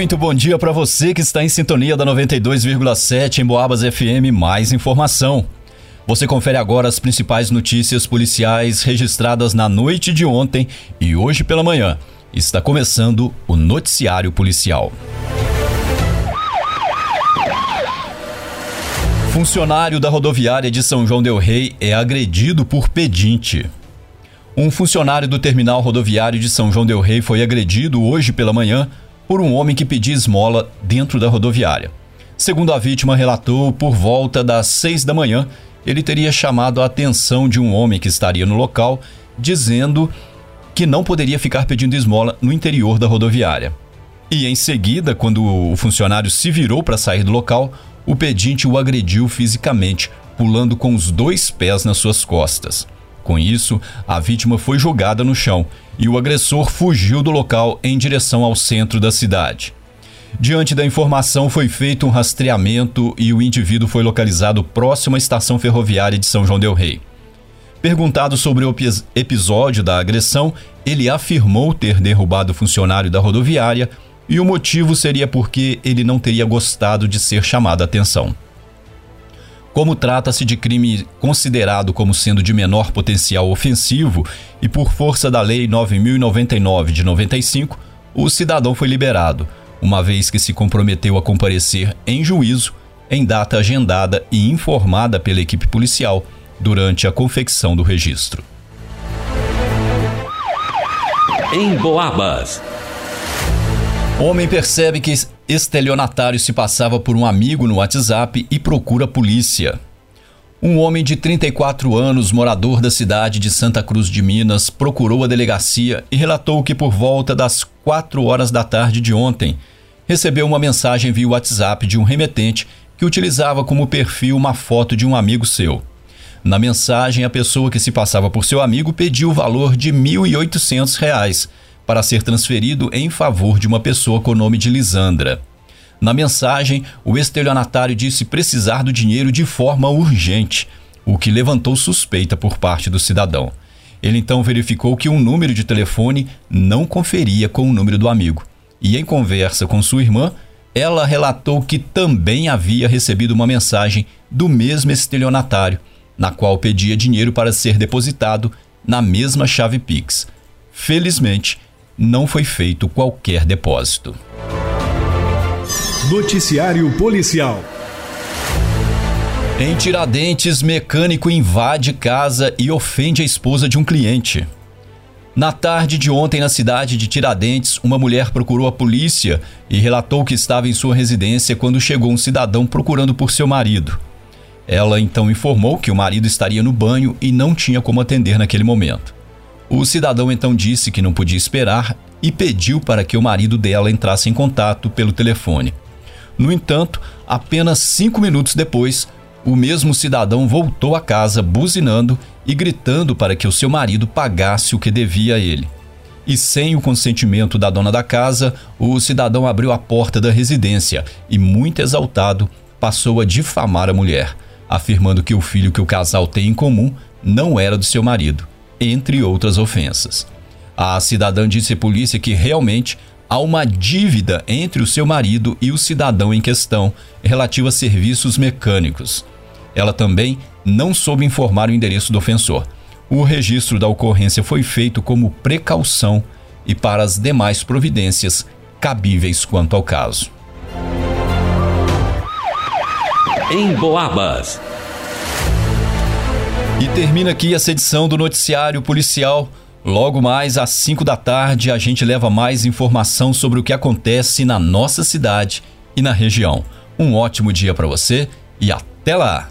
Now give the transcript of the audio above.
Muito bom dia para você que está em sintonia da 92,7 em Boabas FM. Mais informação. Você confere agora as principais notícias policiais registradas na noite de ontem e hoje pela manhã. Está começando o Noticiário Policial. Funcionário da rodoviária de São João Del Rei é agredido por pedinte. Um funcionário do terminal rodoviário de São João Del Rei foi agredido hoje pela manhã por um homem que pedia esmola dentro da rodoviária. Segundo a vítima relatou, por volta das seis da manhã, ele teria chamado a atenção de um homem que estaria no local, dizendo que não poderia ficar pedindo esmola no interior da rodoviária. E em seguida, quando o funcionário se virou para sair do local, o pedinte o agrediu fisicamente, pulando com os dois pés nas suas costas. Com isso, a vítima foi jogada no chão e o agressor fugiu do local em direção ao centro da cidade. Diante da informação, foi feito um rastreamento e o indivíduo foi localizado próximo à estação ferroviária de São João Del Rei. Perguntado sobre o episódio da agressão, ele afirmou ter derrubado o funcionário da rodoviária e o motivo seria porque ele não teria gostado de ser chamado a atenção. Como trata-se de crime considerado como sendo de menor potencial ofensivo e por força da Lei 9099 de 95, o cidadão foi liberado, uma vez que se comprometeu a comparecer em juízo em data agendada e informada pela equipe policial durante a confecção do registro. Em Boabas. Homem percebe que estelionatário se passava por um amigo no WhatsApp e procura a polícia. Um homem de 34 anos, morador da cidade de Santa Cruz de Minas, procurou a delegacia e relatou que por volta das 4 horas da tarde de ontem, recebeu uma mensagem via WhatsApp de um remetente que utilizava como perfil uma foto de um amigo seu. Na mensagem, a pessoa que se passava por seu amigo pediu o valor de R$ 1.800 para ser transferido em favor de uma pessoa com o nome de Lisandra. Na mensagem, o estelionatário disse precisar do dinheiro de forma urgente, o que levantou suspeita por parte do cidadão. Ele então verificou que um número de telefone não conferia com o número do amigo. E em conversa com sua irmã, ela relatou que também havia recebido uma mensagem do mesmo estelionatário, na qual pedia dinheiro para ser depositado na mesma chave Pix. Felizmente, não foi feito qualquer depósito. Noticiário Policial. Em Tiradentes, mecânico invade casa e ofende a esposa de um cliente. Na tarde de ontem, na cidade de Tiradentes, uma mulher procurou a polícia e relatou que estava em sua residência quando chegou um cidadão procurando por seu marido. Ela então informou que o marido estaria no banho e não tinha como atender naquele momento. O cidadão então disse que não podia esperar e pediu para que o marido dela entrasse em contato pelo telefone. No entanto, apenas cinco minutos depois, o mesmo cidadão voltou à casa buzinando e gritando para que o seu marido pagasse o que devia a ele. E sem o consentimento da dona da casa, o cidadão abriu a porta da residência e, muito exaltado, passou a difamar a mulher, afirmando que o filho que o casal tem em comum não era do seu marido entre outras ofensas. A cidadã disse à polícia que realmente há uma dívida entre o seu marido e o cidadão em questão relativa a serviços mecânicos. Ela também não soube informar o endereço do ofensor. O registro da ocorrência foi feito como precaução e para as demais providências cabíveis quanto ao caso. Em Boabas. E termina aqui essa edição do Noticiário Policial. Logo mais às 5 da tarde, a gente leva mais informação sobre o que acontece na nossa cidade e na região. Um ótimo dia para você e até lá!